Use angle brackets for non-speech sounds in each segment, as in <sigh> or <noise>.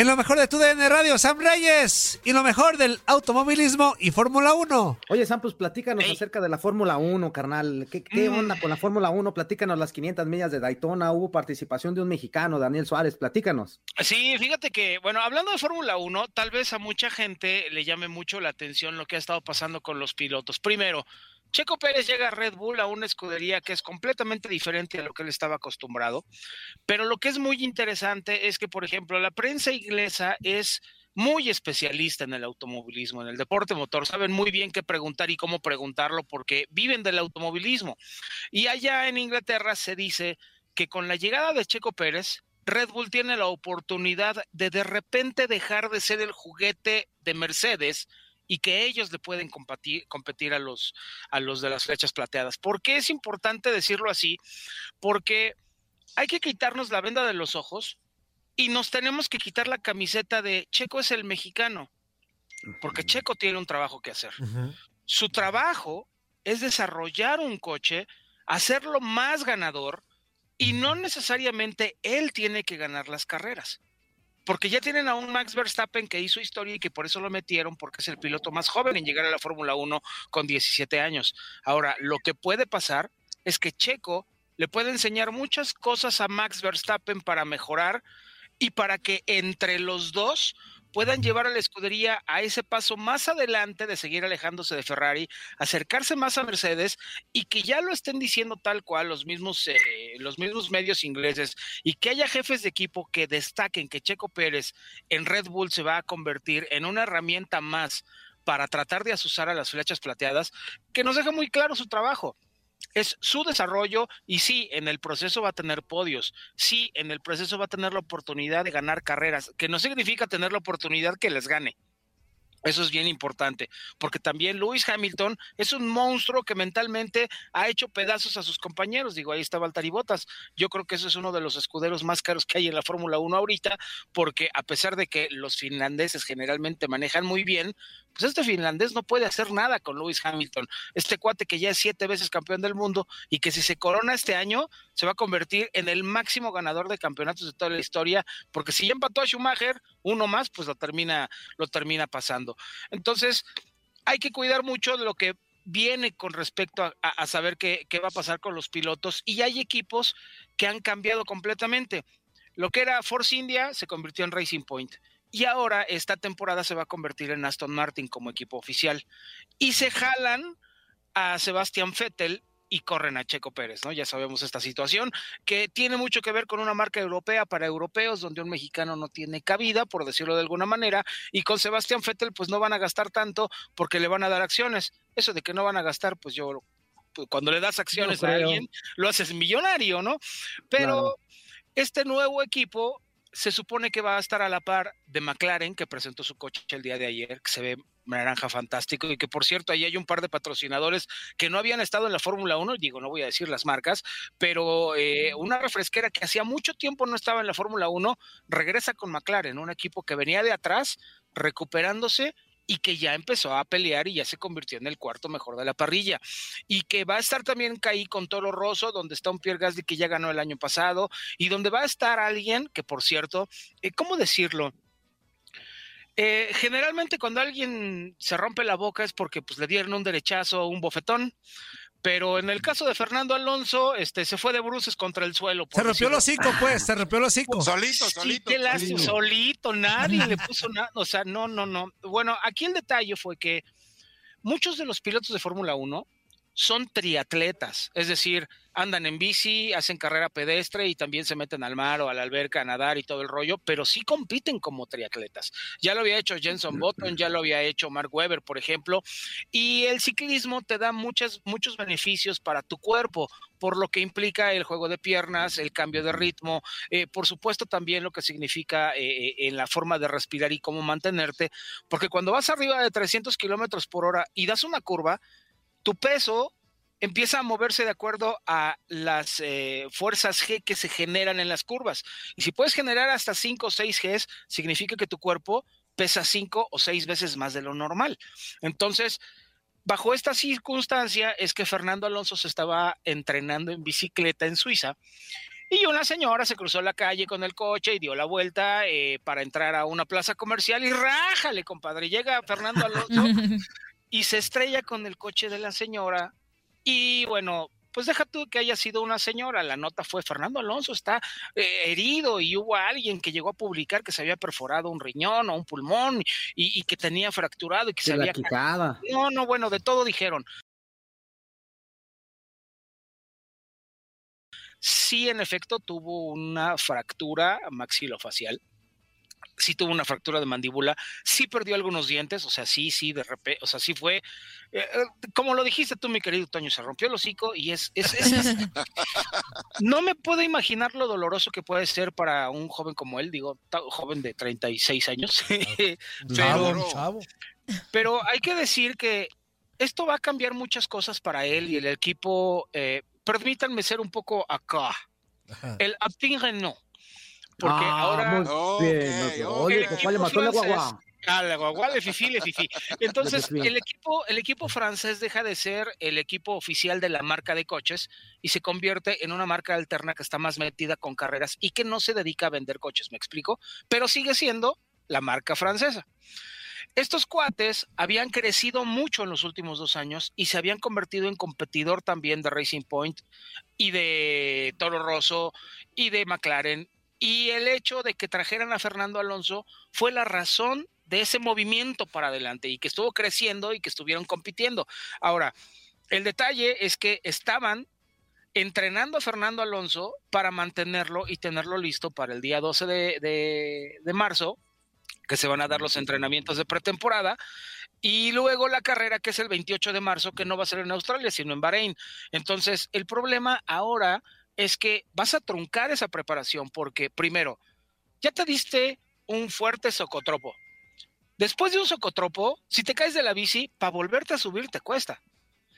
En lo mejor de tu DN Radio, Sam Reyes. Y lo mejor del automovilismo y Fórmula 1. Oye, Sam, pues platícanos acerca de la Fórmula 1, carnal. ¿Qué, qué Mm. onda con la Fórmula 1? Platícanos las 500 millas de Daytona. Hubo participación de un mexicano, Daniel Suárez. Platícanos. Sí, fíjate que, bueno, hablando de Fórmula 1, tal vez a mucha gente le llame mucho la atención lo que ha estado pasando con los pilotos. Primero, Checo Pérez llega a Red Bull a una escudería que es completamente diferente a lo que él estaba acostumbrado, pero lo que es muy interesante es que, por ejemplo, la prensa inglesa es muy especialista en el automovilismo, en el deporte motor, saben muy bien qué preguntar y cómo preguntarlo porque viven del automovilismo. Y allá en Inglaterra se dice que con la llegada de Checo Pérez, Red Bull tiene la oportunidad de de repente dejar de ser el juguete de Mercedes y que ellos le pueden competir, competir a, los, a los de las flechas plateadas. ¿Por qué es importante decirlo así? Porque hay que quitarnos la venda de los ojos y nos tenemos que quitar la camiseta de Checo es el mexicano, porque Checo tiene un trabajo que hacer. Su trabajo es desarrollar un coche, hacerlo más ganador y no necesariamente él tiene que ganar las carreras. Porque ya tienen a un Max Verstappen que hizo historia y que por eso lo metieron, porque es el piloto más joven en llegar a la Fórmula 1 con 17 años. Ahora, lo que puede pasar es que Checo le puede enseñar muchas cosas a Max Verstappen para mejorar y para que entre los dos puedan llevar a la escudería a ese paso más adelante de seguir alejándose de Ferrari, acercarse más a Mercedes y que ya lo estén diciendo tal cual los mismos, eh, los mismos medios ingleses y que haya jefes de equipo que destaquen que Checo Pérez en Red Bull se va a convertir en una herramienta más para tratar de asusar a las flechas plateadas, que nos deja muy claro su trabajo es su desarrollo y sí, en el proceso va a tener podios, sí, en el proceso va a tener la oportunidad de ganar carreras, que no significa tener la oportunidad que les gane. Eso es bien importante, porque también Lewis Hamilton es un monstruo que mentalmente ha hecho pedazos a sus compañeros. Digo, ahí está Valtteri. Yo creo que eso es uno de los escuderos más caros que hay en la Fórmula 1 ahorita, porque a pesar de que los finlandeses generalmente manejan muy bien, pues este finlandés no puede hacer nada con Lewis Hamilton. Este cuate que ya es siete veces campeón del mundo y que si se corona este año, se va a convertir en el máximo ganador de campeonatos de toda la historia, porque si ya empató a Schumacher, uno más, pues lo termina, lo termina pasando. Entonces, hay que cuidar mucho de lo que viene con respecto a, saber qué va a pasar con los pilotos y hay equipos que han cambiado completamente. Lo que era Force India se convirtió en Racing Point y ahora esta temporada se va a convertir en Aston Martin como equipo oficial y se jalan a Sebastián Vettel y corren a Checo Pérez, ¿no? Ya sabemos esta situación que tiene mucho que ver con una marca europea para europeos donde un mexicano no tiene cabida, por decirlo de alguna manera, y con Sebastián Vettel pues no van a gastar tanto porque le van a dar acciones. Eso de que no van a gastar, pues yo pues, cuando le das acciones No a alguien lo haces millonario, ¿no? Pero Claro. este nuevo equipo se supone que va a estar a la par de McLaren, que presentó su coche el día de ayer, que se ve naranja fantástico y que por cierto ahí hay un par de patrocinadores que no habían estado en la Fórmula 1, digo, no voy a decir las marcas, pero eh, una refresquera que hacía mucho tiempo no estaba en la Fórmula 1, regresa con McLaren, un equipo que venía de atrás recuperándose y que ya empezó a pelear y ya se convirtió en el cuarto mejor de la parrilla. Y que va a estar también ahí con Toro Rosso, donde está un Pierre Gasly que ya ganó el año pasado, y donde va a estar alguien que, por cierto, eh, ¿cómo decirlo? Eh, generalmente cuando alguien se rompe la boca es porque pues, le dieron un derechazo o un bofetón, pero en el caso de Fernando Alonso, este, se fue de bruces contra el suelo. por Se rompió el decirlo. hocico, pues, se rompió el hocico. Solito, Sí, solito. qué lástima, solito. solito, nadie le puso nada, o sea, no, no, no. Bueno, aquí el detalle fue que muchos de los pilotos de Fórmula 1 son triatletas, es decir, andan en bici, hacen carrera pedestre y también se meten al mar o a la alberca a nadar y todo el rollo, pero sí compiten como triatletas. Ya lo había hecho Jenson Button, ya lo había hecho Mark Webber, por ejemplo, y el ciclismo te da muchas, muchos beneficios para tu cuerpo, por lo que implica el juego de piernas, el cambio de ritmo, eh, por supuesto también lo que significa eh, eh, en la forma de respirar y cómo mantenerte, porque cuando vas arriba de 300 kilómetros por hora y das una curva, tu peso empieza a moverse de acuerdo a las eh, fuerzas G que se generan en las curvas. Y si puedes generar hasta 5 o 6 Gs, significa que tu cuerpo pesa 5 o 6 veces más de lo normal. Entonces, bajo esta circunstancia es que Fernando Alonso se estaba entrenando en bicicleta en Suiza. Y una señora se cruzó la calle con el coche y dio la vuelta eh, para entrar a una plaza comercial y rájale, compadre. Llega Fernando Alonso <laughs> y se estrella con el coche de la señora y bueno, pues deja tú que haya sido una señora, la nota fue Fernando Alonso está eh, herido y hubo alguien que llegó a publicar que se había perforado un riñón o un pulmón y, que tenía fracturado y que se, había quitado. No, no, bueno, de todo dijeron. Sí, en efecto, tuvo una fractura maxilofacial sí tuvo una fractura de mandíbula, sí perdió algunos dientes, o sea, sí, sí, de repente, o sea, sí fue, eh, como lo dijiste tú, mi querido Toño, se rompió el hocico y es, es, no me puedo imaginar lo doloroso que puede ser para un joven como él, digo, joven de 36 años, <laughs> pero, pero hay que decir que esto va a cambiar muchas cosas para él y el equipo, eh, permítanme ser un poco acá, el Aptin no porque ah, ahora. Oye, le mató la guagua? Ah, la guagua, le fifi, le fifi. Entonces, el equipo, el equipo francés deja de ser el equipo oficial de la marca de coches y se convierte en una marca alterna que está más metida con carreras y que no se dedica a vender coches, ¿me explico? Pero sigue siendo la marca francesa. Estos cuates habían crecido mucho en los últimos dos años y se habían convertido en competidor también de Racing Point y de Toro Rosso y de McLaren y el hecho de que trajeran a Fernando Alonso fue la razón de ese movimiento para adelante y que estuvo creciendo y que estuvieron compitiendo. Ahora, el detalle es que estaban entrenando a Fernando Alonso para mantenerlo y tenerlo listo para el día 12 de, de, marzo, que se van a dar los entrenamientos de pretemporada, y luego la carrera que es el 28 de marzo, que no va a ser en Australia, sino en Bahrein. Entonces, el problema ahora es que vas a truncar esa preparación porque, primero, ya te diste un fuerte socotropo. Después de un socotropo, si te caes de la bici, para volverte a subir te cuesta.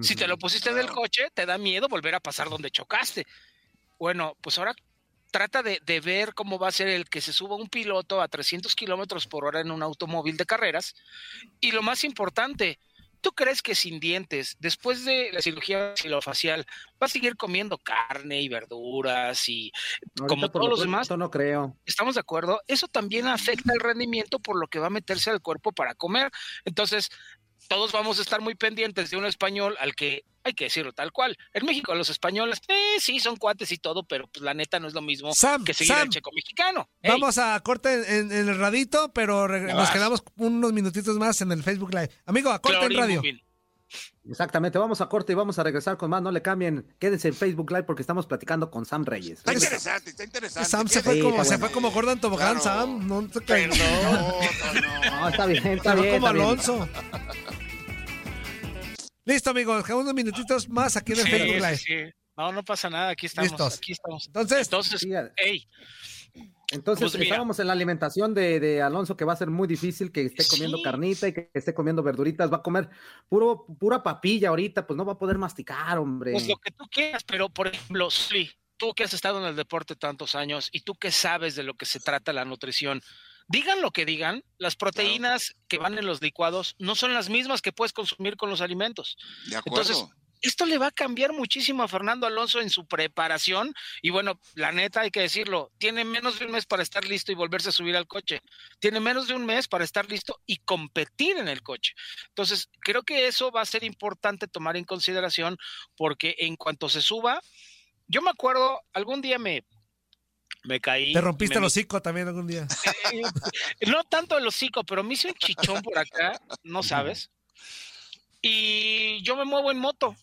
Si te lo pusiste en el coche, te da miedo volver a pasar donde chocaste. Bueno, pues ahora trata de, de, ver cómo va a ser el que se suba un piloto a 300 kilómetros por hora en un automóvil de carreras. Y lo más importante, ¿Tú crees que sin dientes, después de la cirugía xilofacial, va a seguir comiendo carne y verduras y como todos los demás? no creo. ¿Estamos de acuerdo? Eso también afecta el rendimiento por lo que va a meterse al cuerpo para comer. Entonces, todos vamos a estar muy pendientes de un español al que hay que decirlo tal cual. En México los españoles, eh, sí, son cuates y todo, pero pues la neta no es lo mismo que seguir al checo mexicano. Vamos a corte en, el radito, pero nos quedamos unos minutitos más en el Facebook Live. Amigo, a corte en radio. Exactamente, vamos a corte y vamos a regresar con más. No le cambien, quédense en Facebook Live porque estamos platicando con Sam Reyes. Está interesante, está interesante. Sam se fue, como, se fue como Gordon Tobogán, Sam. No, no, no, está bien, está bien. como Alonso. Listo, amigos, unos minutitos más aquí en el Facebook Live. Sí. No, no pasa nada, aquí estamos. Aquí estamos. Entonces, Entonces, Entonces, pues estábamos en la alimentación de, Alonso, que va a ser muy difícil que esté comiendo carnita y que esté comiendo verduritas. Va a comer puro, pura papilla ahorita, pues no va a poder masticar, hombre. Pues lo que tú quieras, pero por ejemplo, sí, tú que has estado en el deporte tantos años y tú que sabes de lo que se trata la nutrición, digan lo que digan, las proteínas que van en los licuados no son las mismas que puedes consumir con los alimentos. De acuerdo. Entonces, esto le va a cambiar muchísimo a Fernando Alonso en su preparación. Y bueno, la neta hay que decirlo, tiene menos de un mes para estar listo y volverse a subir al coche. Tiene menos de un mes para estar listo y competir en el coche. Entonces, creo que eso va a ser importante tomar en consideración porque en cuanto se suba, yo me acuerdo, algún día me, me caí. Te rompiste el hocico también algún día. <laughs> no tanto el hocico, pero me hice un chichón por acá, no sabes. Y yo me muevo en moto.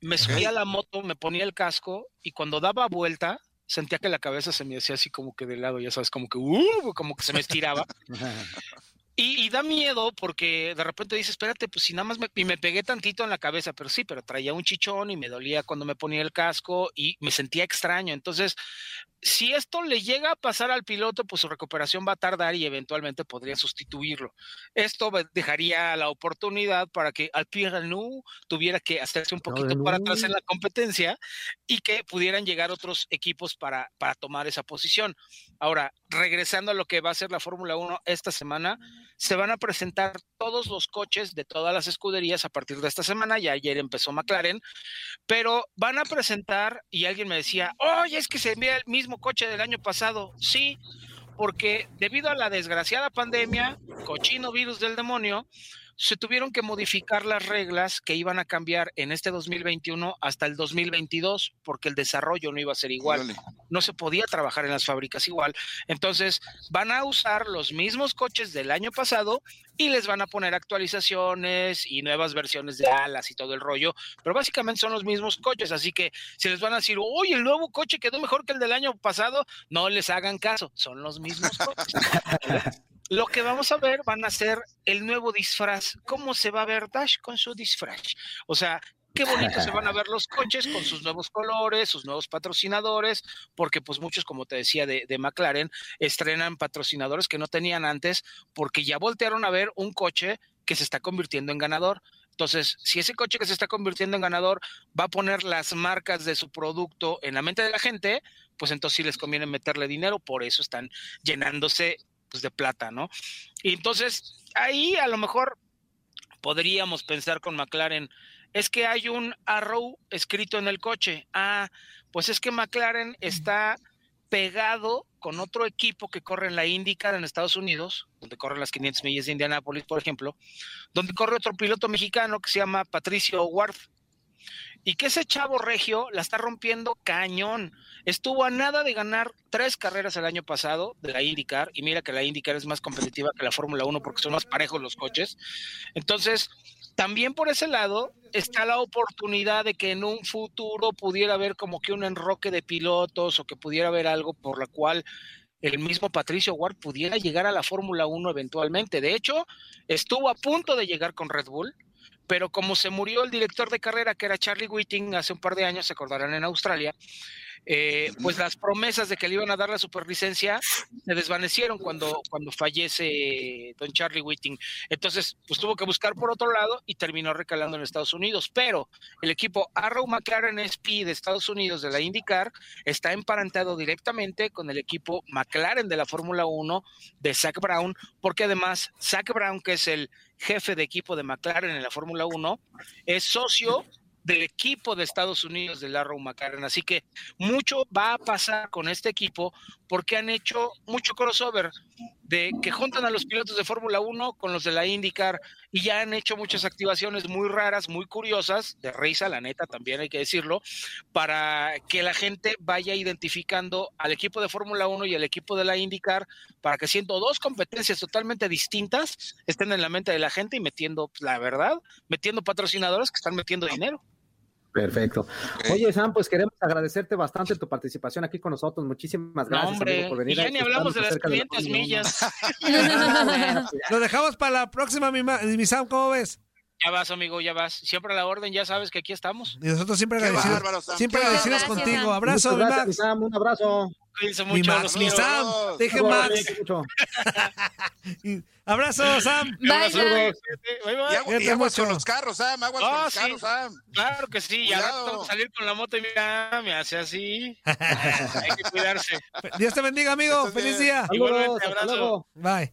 Me subía a la moto, me ponía el casco y cuando daba vuelta, sentía que la cabeza se me hacía así como que de lado, ya sabes, como que, uh, como que se me estiraba. <laughs> Y, da miedo porque de repente dices, espérate, pues si nada más me, y me pegué tantito en la cabeza, pero sí, pero traía un chichón y me dolía cuando me ponía el casco y me sentía extraño. Entonces, si esto le llega a pasar al piloto, pues su recuperación va a tardar y eventualmente podría sustituirlo. Esto dejaría la oportunidad para que al Nu tuviera que hacerse un poquito para atrás en la competencia y que pudieran llegar otros equipos para, para tomar esa posición. Ahora, regresando a lo que va a ser la Fórmula 1 esta semana, se van a presentar todos los coches de todas las escuderías a partir de esta semana. Ya ayer empezó McLaren, pero van a presentar, y alguien me decía, oye, es que se ve el mismo coche del año pasado. Sí, porque debido a la desgraciada pandemia, cochino virus del demonio, se tuvieron que modificar las reglas que iban a cambiar en este 2021 hasta el 2022 porque el desarrollo no iba a ser igual. No se podía trabajar en las fábricas igual. Entonces van a usar los mismos coches del año pasado y les van a poner actualizaciones y nuevas versiones de alas y todo el rollo, pero básicamente son los mismos coches, así que si les van a decir, uy, el nuevo coche quedó mejor que el del año pasado, no les hagan caso, son los mismos coches. <laughs> Lo que vamos a ver van a ser el nuevo disfraz. ¿Cómo se va a ver Dash con su disfraz? O sea, qué bonito se van a ver los coches con sus nuevos colores, sus nuevos patrocinadores, porque pues muchos, como te decía, de, de, McLaren, estrenan patrocinadores que no tenían antes, porque ya voltearon a ver un coche que se está convirtiendo en ganador. Entonces, si ese coche que se está convirtiendo en ganador va a poner las marcas de su producto en la mente de la gente, pues entonces sí les conviene meterle dinero, por eso están llenándose pues, de plata, ¿no? Y entonces ahí a lo mejor podríamos pensar con McLaren, es que hay un arrow escrito en el coche. Ah, pues es que McLaren está pegado con otro equipo que corre en la IndyCar en Estados Unidos, donde corren las 500 millas de Indianápolis, por ejemplo, donde corre otro piloto mexicano que se llama Patricio Ward y que ese chavo regio la está rompiendo cañón. Estuvo a nada de ganar tres carreras el año pasado de la IndyCar, y mira que la IndyCar es más competitiva que la Fórmula 1 porque son más parejos los coches. Entonces, también por ese lado está la oportunidad de que en un futuro pudiera haber como que un enroque de pilotos o que pudiera haber algo por la cual el mismo Patricio Ward pudiera llegar a la Fórmula 1 eventualmente. De hecho, estuvo a punto de llegar con Red Bull pero como se murió el director de carrera, que era Charlie Whiting, hace un par de años, se acordarán en Australia, eh, pues las promesas de que le iban a dar la superlicencia se desvanecieron cuando, cuando fallece don Charlie Whiting. Entonces, pues tuvo que buscar por otro lado y terminó recalando en Estados Unidos. Pero el equipo Arrow McLaren SP de Estados Unidos de la IndyCar está emparentado directamente con el equipo McLaren de la Fórmula 1 de Zach Brown, porque además Zach Brown, que es el jefe de equipo de McLaren en la Fórmula 1, es socio del equipo de Estados Unidos del Arrow McLaren. Así que mucho va a pasar con este equipo porque han hecho mucho crossover de que juntan a los pilotos de Fórmula 1 con los de la IndyCar y ya han hecho muchas activaciones muy raras, muy curiosas, de risa, la neta, también hay que decirlo, para que la gente vaya identificando al equipo de Fórmula 1 y al equipo de la IndyCar para que siendo dos competencias totalmente distintas estén en la mente de la gente y metiendo, pues, la verdad, metiendo patrocinadores que están metiendo dinero. Perfecto. Oye, Sam, pues queremos agradecerte bastante tu participación aquí con nosotros. Muchísimas gracias hombre, por venir. Y ya ni hablamos de las 500 millas. <laughs> <laughs> Lo dejamos para la próxima, mi, mi Sam, ¿cómo ves? Ya vas, amigo, ya vas. Siempre a la orden, ya sabes que aquí estamos. Y nosotros siempre agradecidos, siempre agradecidos contigo. Abrazo, mi Max. Sam, un abrazo. Cuídense mucho. Mi Max, mi Sam. Deje Max. Abrazo, Sam. Bye, Sam. Y, aguas con los carros, Sam. Aguas con los carros, Sam. Claro que sí. Ya a salir con la moto y mira, me hace así. <laughs> Hay que cuidarse. Dios te bendiga, amigo. Feliz día. Igualmente, abrazo. Bye.